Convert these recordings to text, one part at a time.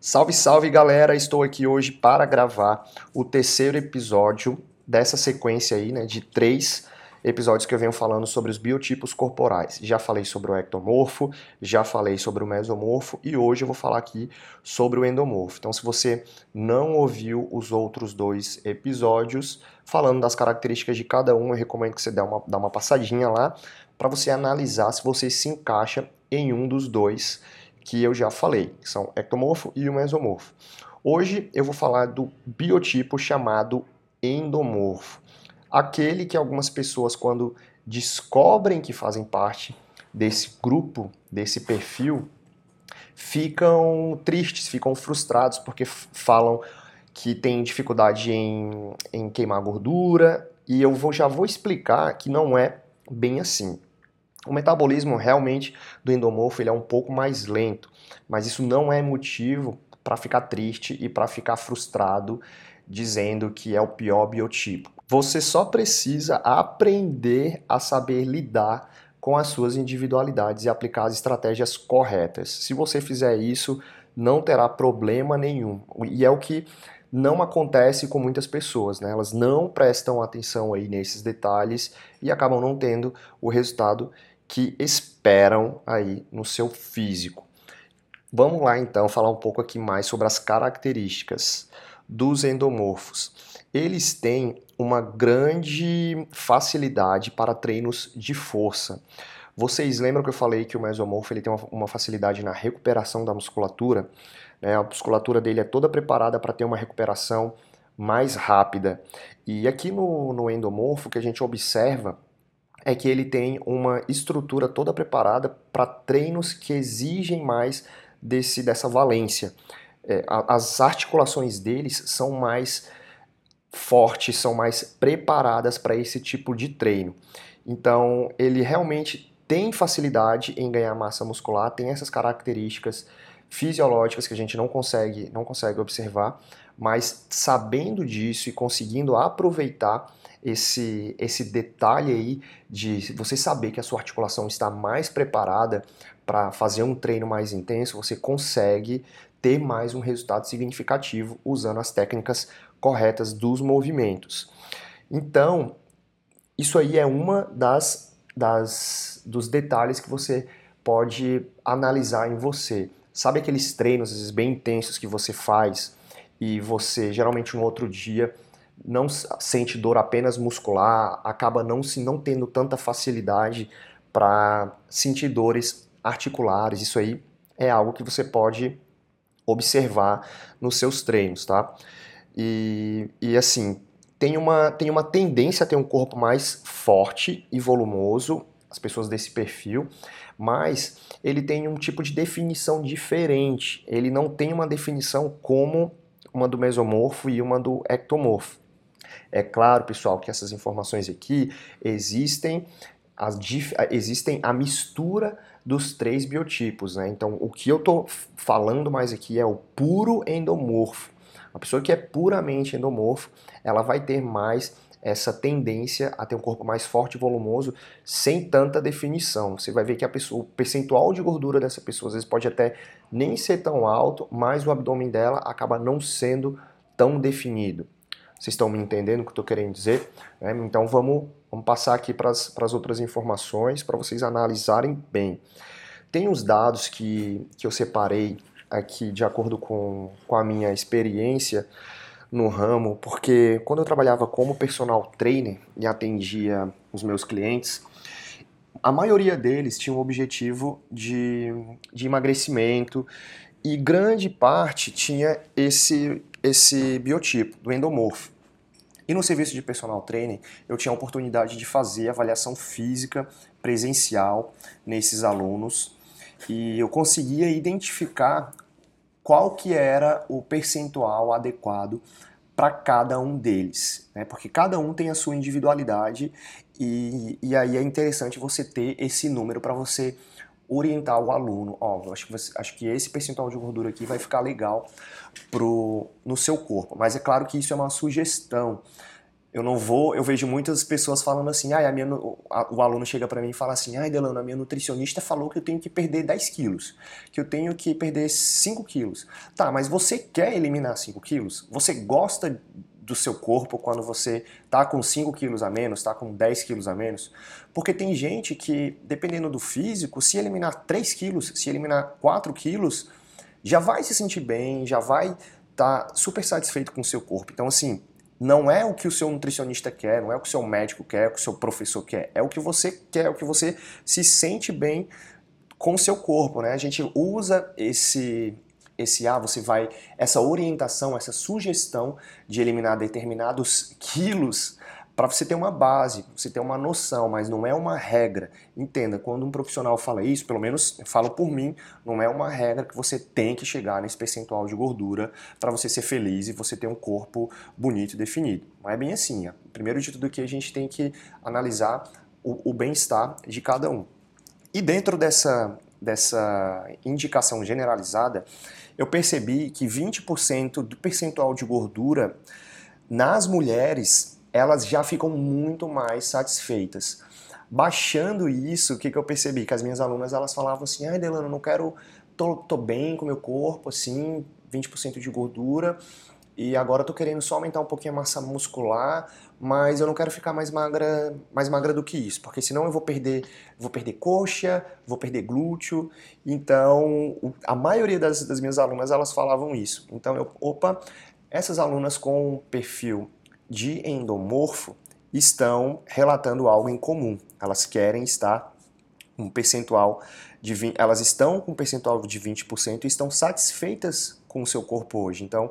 Salve, salve galera! Estou aqui hoje para gravar o terceiro episódio dessa sequência aí, né, de três episódios que eu venho falando sobre os biotipos corporais. Já falei sobre o ectomorfo, já falei sobre o mesomorfo e hoje eu vou falar aqui sobre o endomorfo. Então, se você não ouviu os outros dois episódios falando das características de cada um, eu recomendo que você dê uma, dê uma passadinha lá para você analisar se você se encaixa em um dos dois que eu já falei, que são ectomorfo e o mesomorfo. Hoje eu vou falar do biotipo chamado endomorfo. Aquele que algumas pessoas, quando descobrem que fazem parte desse grupo, desse perfil, ficam tristes, ficam frustrados, porque falam que tem dificuldade em, em queimar gordura, e eu vou, já vou explicar que não é bem assim. O metabolismo realmente do endomorfo ele é um pouco mais lento, mas isso não é motivo para ficar triste e para ficar frustrado dizendo que é o pior biotipo. Você só precisa aprender a saber lidar com as suas individualidades e aplicar as estratégias corretas. Se você fizer isso, não terá problema nenhum. E é o que não acontece com muitas pessoas, né? Elas não prestam atenção aí nesses detalhes e acabam não tendo o resultado que esperam aí no seu físico. Vamos lá então falar um pouco aqui mais sobre as características dos endomorfos. Eles têm uma grande facilidade para treinos de força. Vocês lembram que eu falei que o mesomorfo ele tem uma, facilidade na recuperação da musculatura? Né? A musculatura dele é toda preparada para ter uma recuperação mais rápida. E aqui no, no endomorfo, que a gente observa é que ele tem uma estrutura toda preparada para treinos que exigem mais desse, dessa valência. É, as articulações deles são mais fortes, são mais preparadas para esse tipo de treino. Então, ele realmente tem facilidade em ganhar massa muscular, tem essas características fisiológicas que a gente não consegue, não consegue observar, mas sabendo disso e conseguindo aproveitar esse, esse detalhe aí de você saber que a sua articulação está mais preparada para fazer um treino mais intenso, você consegue ter mais um resultado significativo usando as técnicas corretas dos movimentos. Então, isso aí é uma das, das dos detalhes que você pode analisar em você. Sabe aqueles treinos vezes, bem intensos que você faz e você geralmente um outro dia não sente dor apenas muscular, acaba não se não tendo tanta facilidade para sentir dores articulares. Isso aí é algo que você pode observar nos seus treinos, tá? E, e assim, tem uma, tem uma tendência a ter um corpo mais forte e volumoso, as pessoas desse perfil, mas ele tem um tipo de definição diferente. Ele não tem uma definição como uma do mesomorfo e uma do ectomorfo. É claro, pessoal, que essas informações aqui existem, existem a mistura dos três biotipos, né? Então, o que eu estou falando mais aqui é o puro endomorfo. A pessoa que é puramente endomorfo, ela vai ter mais essa tendência a ter um corpo mais forte e volumoso sem tanta definição. Você vai ver que pessoa, o percentual de gordura dessa pessoa às vezes pode até nem ser tão alto, mas o abdômen dela acaba não sendo tão definido. Vocês estão me entendendo o que eu estou querendo dizer? É, então vamos, vamos passar aqui para as outras informações para vocês analisarem bem. Tem os dados que, que eu separei aqui de acordo com, com a minha experiência no ramo, porque quando eu trabalhava como personal trainer e atendia os meus clientes, a maioria deles tinha um objetivo de, de emagrecimento e grande parte tinha esse, esse biotipo do endomorfo. E no serviço de personal training, eu tinha a oportunidade de fazer avaliação física presencial nesses alunos e eu conseguia identificar qual que era o percentual adequado para cada um deles, né? porque cada um tem a sua individualidade e, e aí é interessante você ter esse número para você orientar o aluno, ó, acho que, acho que esse percentual de gordura aqui vai ficar legal pro, no seu corpo. Mas é claro que isso é uma sugestão. eu não vou, eu vejo muitas pessoas falando assim, ah, a minha, a, o aluno chega para mim e fala assim, ai Delano, a minha nutricionista falou que eu tenho que perder 10 quilos, que eu tenho que perder 5 quilos. Tá, mas você quer eliminar 5 quilos? Você gosta do seu corpo quando você tá com 5 quilos a menos, tá com 10 quilos a menos? Porque tem gente que, dependendo do físico, se eliminar 3 quilos, se eliminar 4 quilos, já vai se sentir bem, já vai estar tá super satisfeito com o seu corpo. Então, assim, não é o que o seu nutricionista quer, não é o que o seu médico quer, é o que o seu professor quer, é o que você quer, é o que você se sente bem com o seu corpo, né? A gente usa esse esse ah, você vai essa orientação, essa sugestão de eliminar determinados quilos para você ter uma base, você ter uma noção, mas não é uma regra. Entenda, quando um profissional fala isso, pelo menos falo por mim, não é uma regra que você tem que chegar nesse percentual de gordura para você ser feliz e você ter um corpo bonito e definido. Não é bem assim. Primeiro de tudo que a gente tem que analisar o, o bem-estar de cada um. E dentro dessa, dessa indicação generalizada, eu percebi que 20% do percentual de gordura nas mulheres elas já ficam muito mais satisfeitas. Baixando isso, o que, que eu percebi? Que as minhas alunas elas falavam assim: ai, Delano, não quero, tô, tô bem com meu corpo, assim, 20% de gordura, e agora tô querendo só aumentar um pouquinho a massa muscular, mas eu não quero ficar mais magra, mais magra do que isso, porque senão eu vou perder, vou perder coxa, vou perder glúteo. Então, a maioria das, das minhas alunas elas falavam isso. Então, eu, opa, essas alunas com perfil de endomorfo estão relatando algo em comum. Elas querem estar um percentual de 20, elas estão com um percentual de 20% e estão satisfeitas com o seu corpo hoje. Então,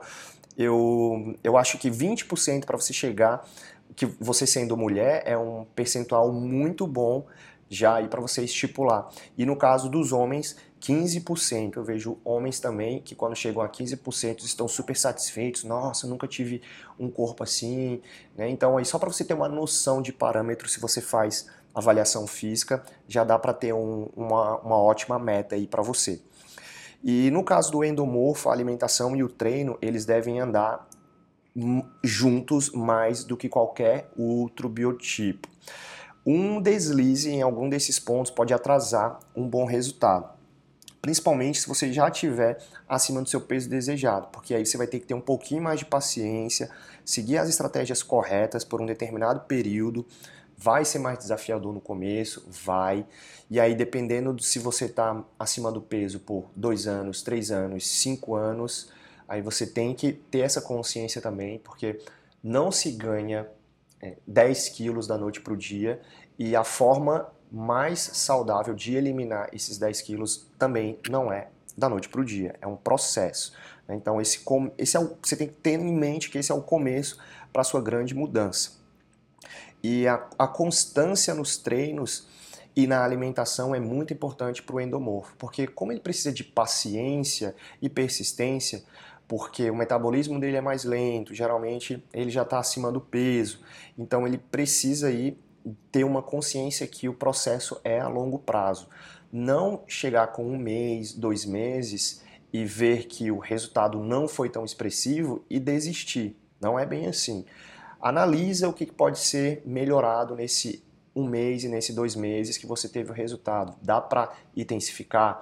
eu, eu acho que 20% para você chegar, que você sendo mulher, é um percentual muito bom já aí para você estipular. E no caso dos homens, 15%. Eu vejo homens também que quando chegam a 15% estão super satisfeitos. Nossa, nunca tive um corpo assim. Né? Então aí só para você ter uma noção de parâmetro, se você faz avaliação física, já dá para ter um, uma, uma ótima meta aí para você. E no caso do endomorfo, a alimentação e o treino, eles devem andar juntos mais do que qualquer outro biotipo. Um deslize em algum desses pontos pode atrasar um bom resultado principalmente se você já estiver acima do seu peso desejado, porque aí você vai ter que ter um pouquinho mais de paciência, seguir as estratégias corretas por um determinado período. Vai ser mais desafiador no começo, vai. E aí, dependendo de se você está acima do peso por dois anos, três anos, cinco anos, aí você tem que ter essa consciência também, porque não se ganha é, 10 quilos da noite para o dia e a forma mais saudável de eliminar esses 10 quilos também não é da noite para o dia, é um processo. Né? Então esse, esse é o, você tem que ter em mente que esse é o começo para sua grande mudança. E a, a constância nos treinos e na alimentação é muito importante para o endomorfo, porque como ele precisa de paciência e persistência, porque o metabolismo dele é mais lento, geralmente ele já está acima do peso, então ele precisa ir ter uma consciência que o processo é a longo prazo. Não chegar com um mês, dois meses e ver que o resultado não foi tão expressivo e desistir. Não é bem assim. Analisa o que pode ser melhorado nesse um mês e nesse dois meses que você teve o resultado. Dá para intensificar?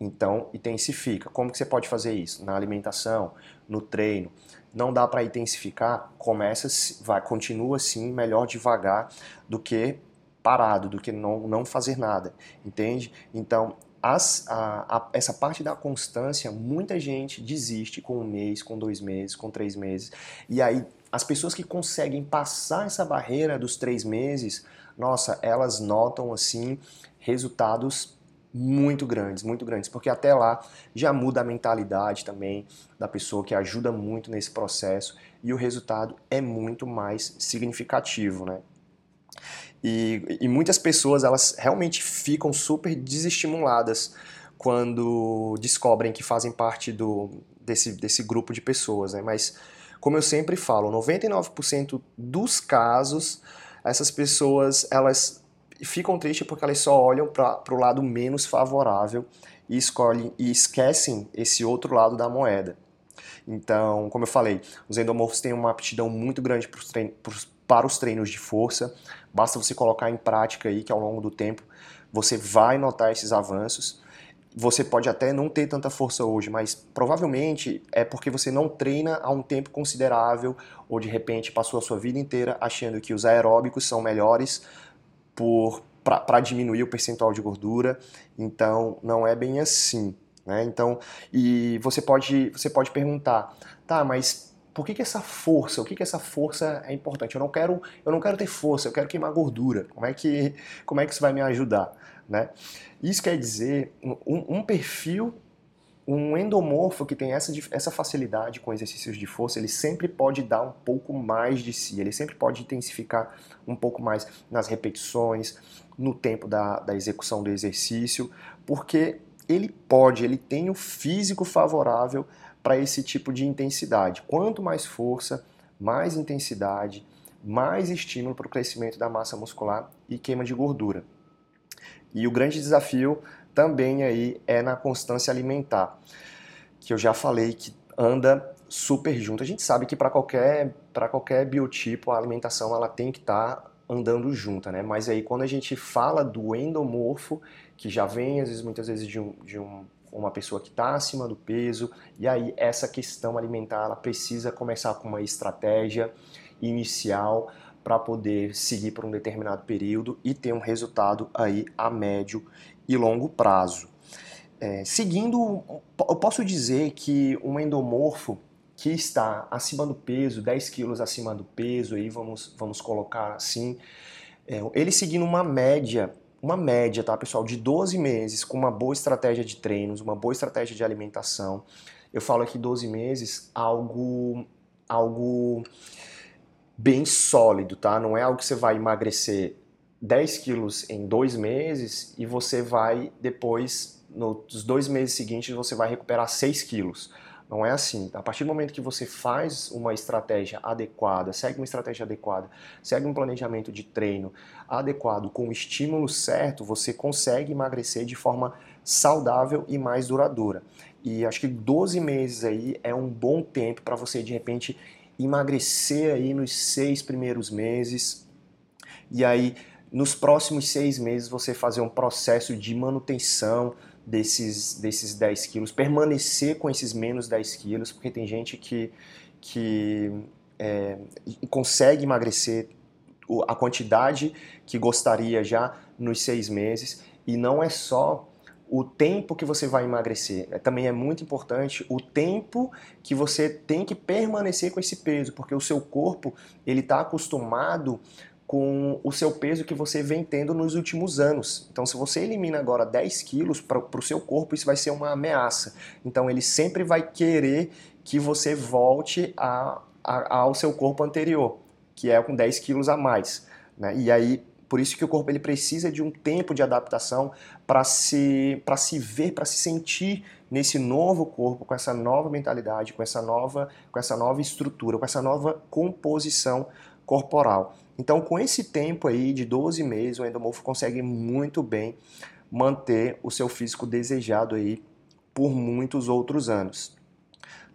Então, intensifica. Como que você pode fazer isso? Na alimentação, no treino. Não dá para intensificar? Começa, vai, continua assim, melhor devagar do que parado, do que não, não fazer nada, entende? Então, as, a, a, essa parte da constância, muita gente desiste com um mês, com dois meses, com três meses. E aí, as pessoas que conseguem passar essa barreira dos três meses, nossa, elas notam assim resultados muito grandes, muito grandes, porque até lá já muda a mentalidade também da pessoa que ajuda muito nesse processo e o resultado é muito mais significativo, né? E, e muitas pessoas elas realmente ficam super desestimuladas quando descobrem que fazem parte do, desse, desse grupo de pessoas, né? Mas como eu sempre falo, 99% dos casos essas pessoas elas ficam tristes porque elas só olham para o lado menos favorável e escolhem e esquecem esse outro lado da moeda. Então, como eu falei, os endomorfos têm uma aptidão muito grande para para os treinos de força. Basta você colocar em prática aí que ao longo do tempo você vai notar esses avanços. Você pode até não ter tanta força hoje, mas provavelmente é porque você não treina há um tempo considerável ou de repente passou a sua vida inteira achando que os aeróbicos são melhores para diminuir o percentual de gordura. Então, não é bem assim. Né? Então, e você pode, você pode perguntar, tá, mas por que, que essa força, o que, que essa força é importante? Eu não quero, eu não quero ter força, eu quero queimar gordura. Como é que, como é que isso vai me ajudar? Né? Isso quer dizer um, um perfil um endomorfo que tem essa, essa facilidade com exercícios de força, ele sempre pode dar um pouco mais de si, ele sempre pode intensificar um pouco mais nas repetições, no tempo da, da execução do exercício, porque ele pode, ele tem o físico favorável para esse tipo de intensidade. Quanto mais força, mais intensidade, mais estímulo para o crescimento da massa muscular e queima de gordura. E o grande desafio também aí é na constância alimentar, que eu já falei que anda super junto. A gente sabe que para qualquer para qualquer biotipo a alimentação ela tem que estar tá andando junta, né? Mas aí quando a gente fala do endomorfo, que já vem às vezes muitas vezes de, um, de um, uma pessoa que está acima do peso, e aí essa questão alimentar ela precisa começar com uma estratégia inicial para poder seguir por um determinado período e ter um resultado aí a médio e longo prazo. É, seguindo, eu posso dizer que um endomorfo que está acima do peso, 10 quilos acima do peso, aí vamos, vamos colocar assim, é, ele seguindo uma média, uma média, tá pessoal, de 12 meses com uma boa estratégia de treinos, uma boa estratégia de alimentação. Eu falo aqui 12 meses, algo, algo bem sólido, tá? Não é algo que você vai emagrecer 10 quilos em dois meses e você vai depois, nos dois meses seguintes, você vai recuperar 6 quilos. Não é assim. A partir do momento que você faz uma estratégia adequada, segue uma estratégia adequada, segue um planejamento de treino adequado, com o estímulo certo, você consegue emagrecer de forma saudável e mais duradoura. E acho que 12 meses aí é um bom tempo para você de repente emagrecer aí nos seis primeiros meses. E aí, nos próximos seis meses, você fazer um processo de manutenção desses, desses 10 quilos, permanecer com esses menos 10 quilos, porque tem gente que, que é, consegue emagrecer a quantidade que gostaria já nos seis meses, e não é só o tempo que você vai emagrecer. É, também é muito importante o tempo que você tem que permanecer com esse peso, porque o seu corpo ele está acostumado com o seu peso que você vem tendo nos últimos anos. Então, se você elimina agora 10 quilos para o seu corpo, isso vai ser uma ameaça. Então, ele sempre vai querer que você volte a, a, ao seu corpo anterior, que é com 10 quilos a mais. Né? E aí, por isso que o corpo ele precisa de um tempo de adaptação para se, se ver, para se sentir nesse novo corpo, com essa nova mentalidade, com essa nova, com essa nova estrutura, com essa nova composição corporal. Então, com esse tempo aí de 12 meses, o endomorfo consegue muito bem manter o seu físico desejado aí por muitos outros anos.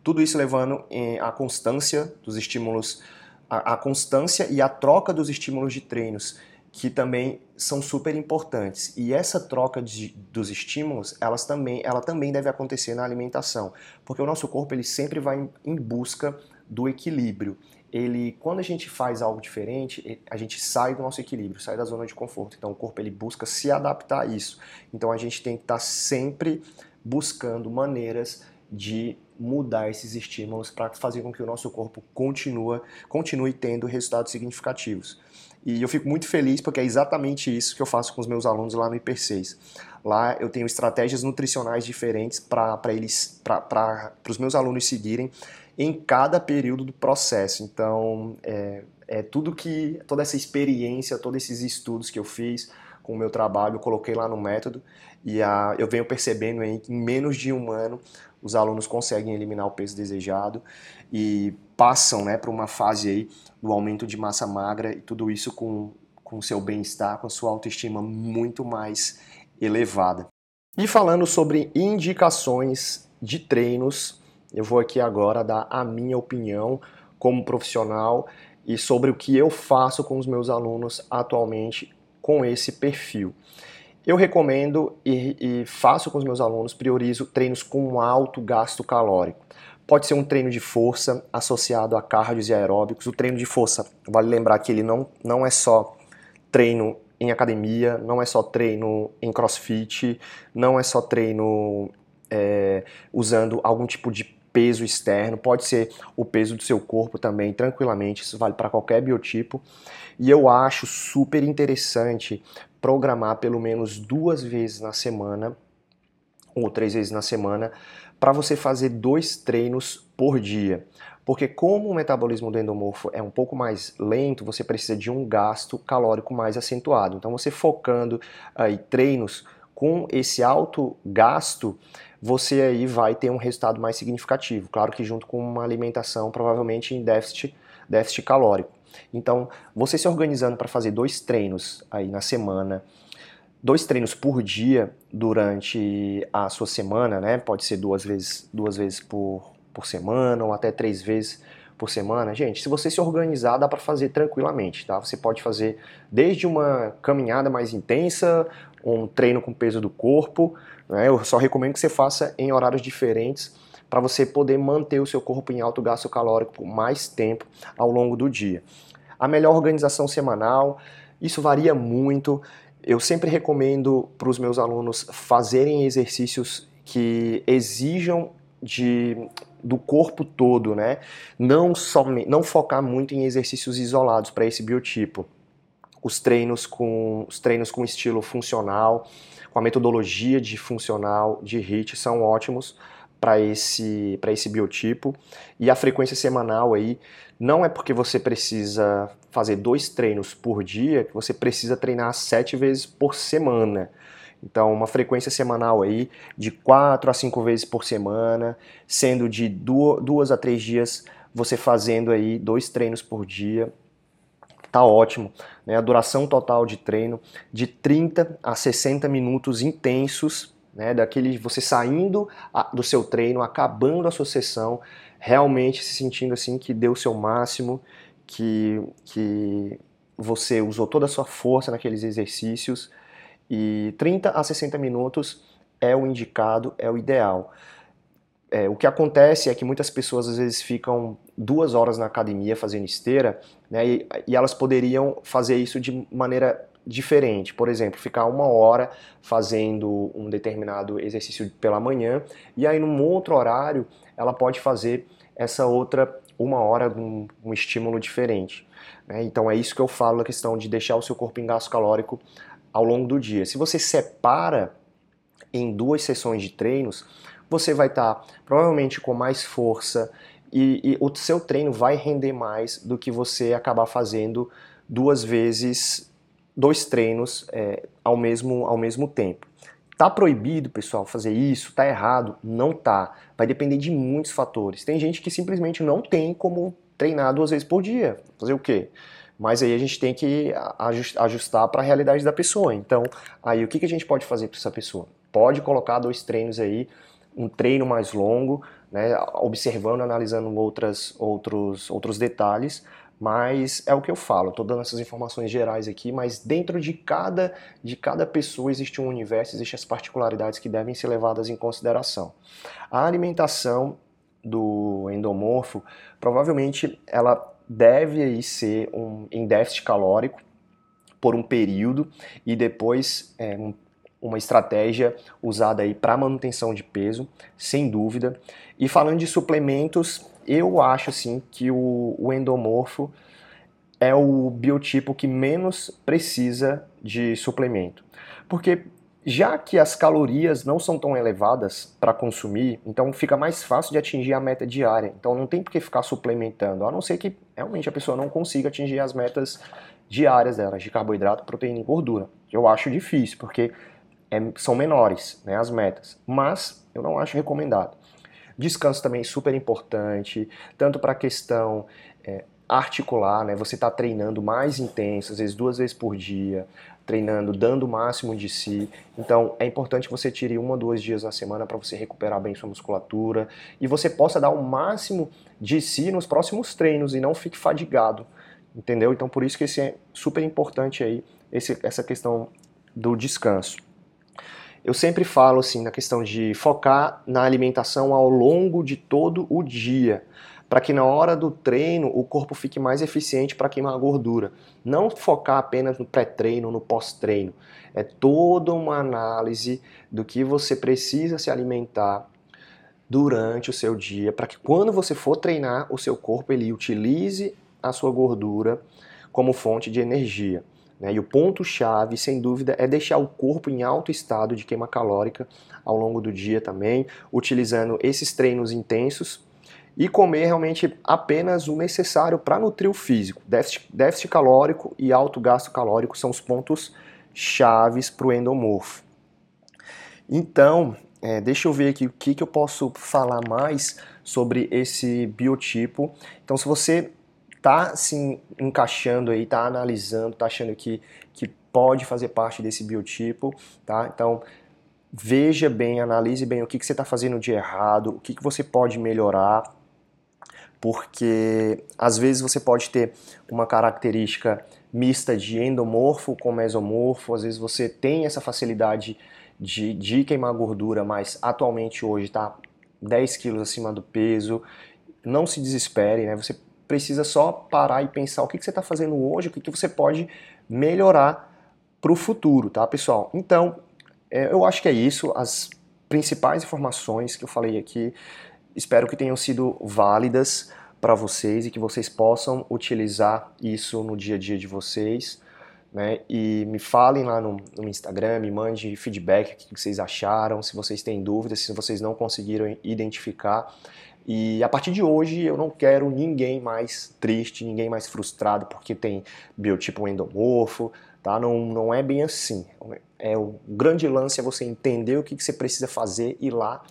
Tudo isso levando a constância dos estímulos, a constância e a troca dos estímulos de treinos, que também são super importantes. E essa troca de, dos estímulos, elas também, ela também deve acontecer na alimentação, porque o nosso corpo ele sempre vai em, busca do equilíbrio ele, quando a gente faz algo diferente, a gente sai do nosso equilíbrio, sai da zona de conforto. Então o corpo ele busca se adaptar a isso. Então a gente tem que estar sempre buscando maneiras de mudar esses estímulos para fazer com que o nosso corpo continue, continue tendo resultados significativos. E eu fico muito feliz porque é exatamente isso que eu faço com os meus alunos lá no IP6. Lá eu tenho estratégias nutricionais diferentes para eles, para os meus alunos seguirem em cada período do processo. Então, é, é tudo que, toda essa experiência, todos esses estudos que eu fiz com o meu trabalho, eu coloquei lá no método e a, eu venho percebendo aí que em menos de um ano os alunos conseguem eliminar o peso desejado e passam né, para uma fase aí do aumento de massa magra e tudo isso com com seu bem-estar, com sua autoestima muito mais elevada. E falando sobre indicações de treinos eu vou aqui agora dar a minha opinião como profissional e sobre o que eu faço com os meus alunos atualmente com esse perfil. Eu recomendo e, e faço com os meus alunos, priorizo treinos com alto gasto calórico. Pode ser um treino de força associado a cardios e aeróbicos. O treino de força, vale lembrar que ele não, não é só treino em academia, não é só treino em crossfit, não é só treino é, usando algum tipo de peso externo, pode ser o peso do seu corpo também, tranquilamente, isso vale para qualquer biotipo. E eu acho super interessante programar pelo menos duas vezes na semana ou três vezes na semana para você fazer dois treinos por dia. Porque como o metabolismo do endomorfo é um pouco mais lento, você precisa de um gasto calórico mais acentuado. Então você focando aí treinos com esse alto gasto, você aí vai ter um resultado mais significativo. Claro que junto com uma alimentação provavelmente em déficit, déficit calórico. Então, você se organizando para fazer dois treinos aí na semana, dois treinos por dia durante a sua semana, né? Pode ser duas vezes, duas vezes por, por semana ou até três vezes por semana. Gente, se você se organizar, dá para fazer tranquilamente, tá? Você pode fazer desde uma caminhada mais intensa, um treino com peso do corpo, né? Eu só recomendo que você faça em horários diferentes para você poder manter o seu corpo em alto gasto calórico por mais tempo ao longo do dia. A melhor organização semanal, isso varia muito. Eu sempre recomendo para os meus alunos fazerem exercícios que exijam de do corpo todo, né? Não somente, não focar muito em exercícios isolados para esse biotipo. Os treinos com os treinos com estilo funcional, com a metodologia de funcional de HIIT são ótimos para esse para esse biotipo e a frequência semanal aí não é porque você precisa fazer dois treinos por dia que você precisa treinar sete vezes por semana. Então, uma frequência semanal aí de quatro a cinco vezes por semana, sendo de duas a três dias você fazendo aí dois treinos por dia, tá ótimo. Né? A duração total de treino de 30 a 60 minutos intensos, né? daquele você saindo do seu treino, acabando a sua sessão, realmente se sentindo assim que deu o seu máximo, que, que você usou toda a sua força naqueles exercícios e 30 a 60 minutos é o indicado, é o ideal. É, o que acontece é que muitas pessoas às vezes ficam duas horas na academia fazendo esteira, né, e, e, elas poderiam fazer isso de maneira diferente. Por exemplo, ficar uma hora fazendo um determinado exercício pela manhã, e aí num outro horário ela pode fazer essa outra uma hora um, um estímulo diferente. Né? Então é isso que eu falo, a questão de deixar o seu corpo em gasto calórico ao longo do dia. Se você separa em duas sessões de treinos, você vai estar tá, provavelmente com mais força e, e, o seu treino vai render mais do que você acabar fazendo duas vezes dois treinos é, ao, mesmo, ao mesmo tempo. Tá proibido, pessoal, fazer isso? Tá errado? Não tá. Vai depender de muitos fatores. Tem gente que simplesmente não tem como treinar duas vezes por dia. Fazer o quê? Mas aí a gente tem que ajustar para a realidade da pessoa. Então, aí o que, que a gente pode fazer para essa pessoa? Pode colocar dois treinos aí um treino mais longo, né, observando, analisando outras, outros, outros detalhes, mas é o que eu falo, estou dando essas informações gerais aqui, mas dentro de cada, de cada pessoa existe um universo, existem as particularidades que devem ser levadas em consideração. A alimentação do endomorfo, provavelmente ela deve aí ser um, em déficit calórico por um período e depois é, um uma estratégia usada aí para manutenção de peso, sem dúvida. E falando de suplementos, eu acho assim que o, o endomorfo é o biotipo que menos precisa de suplemento. Porque já que as calorias não são tão elevadas para consumir, então fica mais fácil de atingir a meta diária. Então não tem por que ficar suplementando, a não ser que realmente a pessoa não consiga atingir as metas diárias delas de carboidrato, proteína e gordura. Eu acho difícil, porque é, são menores, né, as metas, mas eu não acho recomendado. Descanso também é super importante, tanto para a questão é, articular, né, você está treinando mais intenso, às vezes duas vezes por dia, treinando, dando o máximo de si. Então é importante que você tire uma ou dois dias na semana para você recuperar bem sua musculatura e você possa dar o máximo de si nos próximos treinos e não fique fadigado entendeu? Então por isso que esse é super importante aí, esse, essa questão do descanso. Eu sempre falo assim na questão de focar na alimentação ao longo de todo o dia, para que na hora do treino o corpo fique mais eficiente para queimar gordura. Não focar apenas no pré-treino, no pós-treino. É toda uma análise do que você precisa se alimentar durante o seu dia, para que quando você for treinar, o seu corpo ele utilize a sua gordura como fonte de energia. Né? E o ponto-chave, sem dúvida, é deixar o corpo em alto estado de queima calórica ao longo do dia também, utilizando esses treinos intensos e comer realmente apenas o necessário para nutrir o físico. Déficit, déficit calórico e alto gasto calórico são os pontos chaves para o endomorfo. Então, é, deixa eu ver aqui o que, que eu posso falar mais sobre esse biotipo. Então, se você tá se encaixando aí, tá analisando, tá achando que, que pode fazer parte desse biotipo, tá? Então, veja bem, analise bem o que, que você está fazendo de errado, o que, que você pode melhorar, porque às vezes você pode ter uma característica mista de endomorfo com mesomorfo, às vezes você tem essa facilidade de, de queimar gordura, mas atualmente hoje está 10 quilos acima do peso. Não se desespere, né? Você precisa só parar e pensar o que, que você está fazendo hoje, o que, que você pode melhorar para o futuro, tá, pessoal? Então, é, eu acho que é isso, as principais informações que eu falei aqui. Espero que tenham sido válidas para vocês e que vocês possam utilizar isso no dia a dia de vocês. Né? E me falem lá no, no Instagram, me mandem feedback, o que vocês acharam, se vocês têm dúvidas, se vocês não conseguiram identificar. E a partir de hoje eu não quero ninguém mais triste, ninguém mais frustrado porque tem biotipo endomorfo, tá? Não, não é bem assim. É o grande lance é você entender o que, que você precisa fazer e lá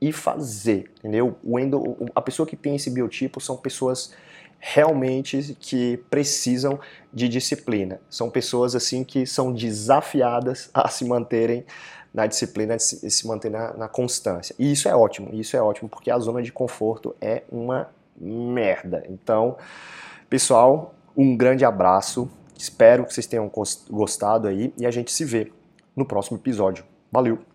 e fazer, entendeu? O endo, a pessoa que tem esse biotipo são pessoas realmente que precisam de disciplina. São pessoas assim que são desafiadas a se manterem na disciplina se manter na, na, constância. E isso é ótimo, isso é ótimo, porque a zona de conforto é uma merda. Então, pessoal, um grande abraço. Espero que vocês tenham gostado aí e a gente se vê no próximo episódio. Valeu!